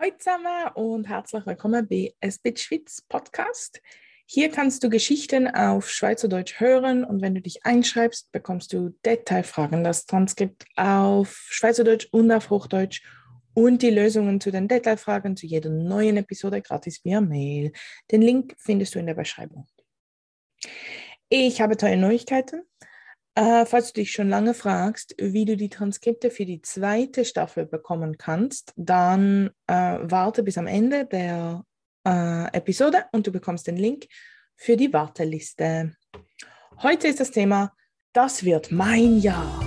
Hallo zusammen und herzlich willkommen bei Es bit Schwitz Podcast. Hier kannst du Geschichten auf Schweizerdeutsch hören und wenn du dich einschreibst, bekommst du Detailfragen, das Transkript auf Schweizerdeutsch und auf Hochdeutsch und die Lösungen zu den Detailfragen zu jeder neuen Episode gratis via Mail. Den Link findest du in der Beschreibung. Ich habe tolle Neuigkeiten. Äh, falls du dich schon lange fragst, wie du die Transkripte für die zweite Staffel bekommen kannst, dann äh, warte bis am Ende der äh, Episode und du bekommst den Link für die Warteliste. Heute ist das Thema, das wird mein Jahr.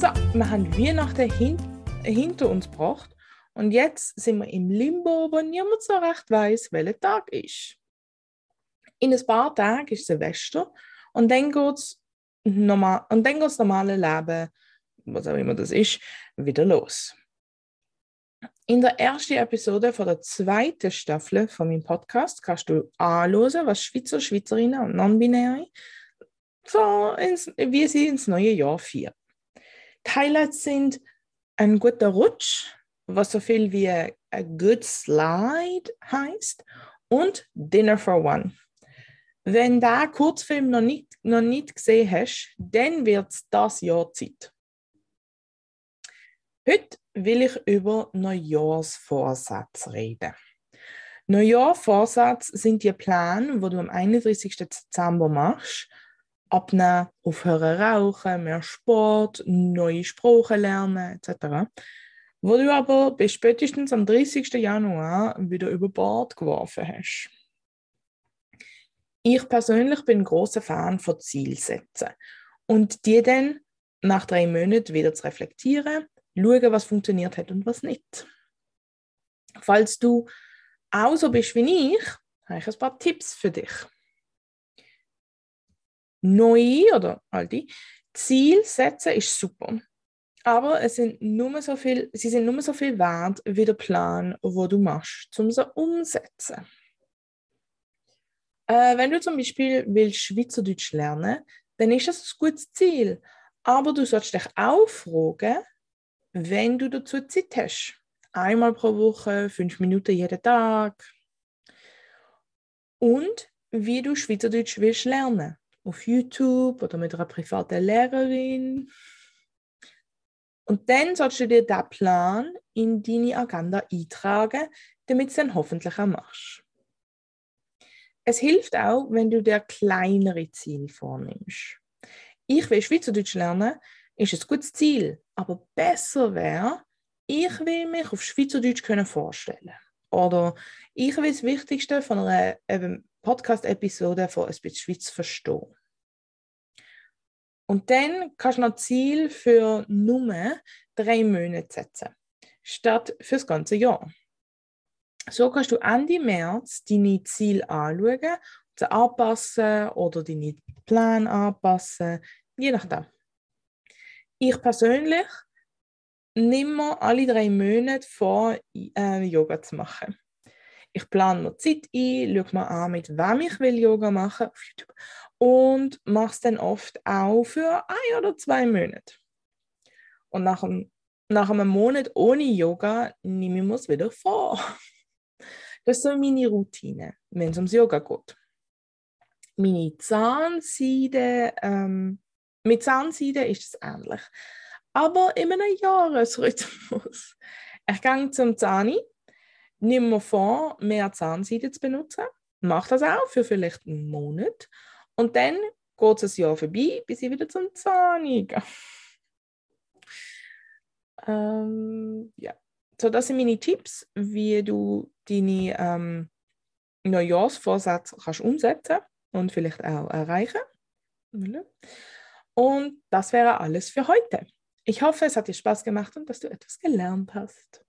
So, wir haben Weihnachten hinter hinter uns gebracht. Und jetzt sind wir im Limbo, wo niemand so recht weiß, welcher Tag ist. In ein paar Tagen ist Silvester und dann geht es normal, und dann das normale Leben, was auch immer das ist, wieder los. In der ersten Episode von der zweiten Staffel von meinem Podcast kannst du anhören, was Schweizer, Schweizerinnen und Non-Binäre so ins, wie sie ins neue Jahr feiern. Die Highlights sind ein guter Rutsch, was so viel wie a, good slide heißt, und Dinner for One. Wenn den Kurzfilm noch nicht, noch nicht gesehen hast, dann wird es das Jahr Zeit. Heute will ich über Neujahrsvorsätze reden. Neujahrsvorsätze sind die Pläne, die du am 31. Dezember machst, abnehmen, aufhören rauchen, mehr Sport, neue Sprachen lernen etc. Wo du aber bis spätestens am 30. Januar wieder über Bord geworfen hast. Ich persönlich bin ein großer Fan von Zielsetzen und die dann nach drei Monaten wieder zu reflektieren, schauen, was funktioniert hat und was nicht. Falls du auch so bist wie ich, habe ich ein paar Tipps für dich neue oder alte Ziel setzen ist super. Aber es sind nur so viel, sie sind nur so viel wert wie der Plan, wo du machst, um sie umzusetzen. Äh, wenn du zum Beispiel willst Schweizerdeutsch lernen, dann ist das ein gutes Ziel. Aber du sollst dich auch fragen, wenn du dazu Zeit hast. Einmal pro Woche, fünf Minuten jeden Tag. Und wie du Schweizerdeutsch willst lernen auf YouTube oder mit einer privaten Lehrerin. Und dann sollst du dir diesen Plan in deine Agenda eintragen, damit du es dann hoffentlich auch machst. Es hilft auch, wenn du dir kleinere Ziele vornimmst. Ich will Schweizerdeutsch lernen, ist ein gutes Ziel, aber besser wäre, ich will mich auf Schweizerdeutsch können vorstellen. Oder ich will das Wichtigste von einer Podcast-Episode von «Es bisschen Schweiz» verstehen. Und dann kannst du noch Ziel für nur drei Monate setzen, statt für das ganze Jahr. So kannst du Ende März deine Ziele anschauen, sie anpassen oder deine Pläne anpassen, je nachdem. Ich persönlich nehme mir alle drei Monate vor, äh, Yoga zu machen. Ich plane mir Zeit ein, schaue mir an, mit wem ich will Yoga machen YouTube und mache es dann oft auch für ein oder zwei Monate. Und nach einem, nach einem Monat ohne Yoga nehme ich es wieder vor. Das ist so meine Routine, wenn es ums Yoga geht. Meine Zahnseide, ähm, mit Zahnseide ist es ähnlich. Aber in einem Jahresrhythmus. Ich gehe zum Zahni, nehme mir vor, mehr Zahnseide zu benutzen, mache das auch für vielleicht einen Monat und dann geht es Jahr vorbei, bis ich wieder zum Zahn gehe. ähm, ja. So, das sind meine Tipps, wie du deine ähm, Neujahrsvorsätze kannst umsetzen und vielleicht auch erreichen. Und das wäre alles für heute. Ich hoffe, es hat dir Spaß gemacht und dass du etwas gelernt hast.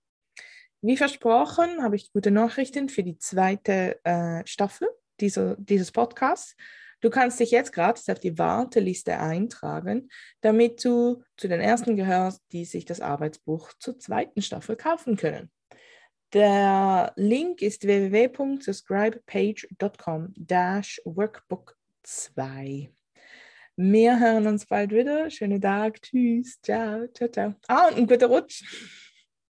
Wie versprochen, habe ich gute Nachrichten für die zweite äh, Staffel dieser, dieses Podcasts. Du kannst dich jetzt gratis auf die Warteliste eintragen, damit du zu den ersten gehörst, die sich das Arbeitsbuch zur zweiten Staffel kaufen können. Der Link ist www.subscribepage.com workbook 2. Wir hören uns bald wieder. Schönen Tag. Tschüss. Ciao. Ciao, ciao. Ah, und einen guten Rutsch.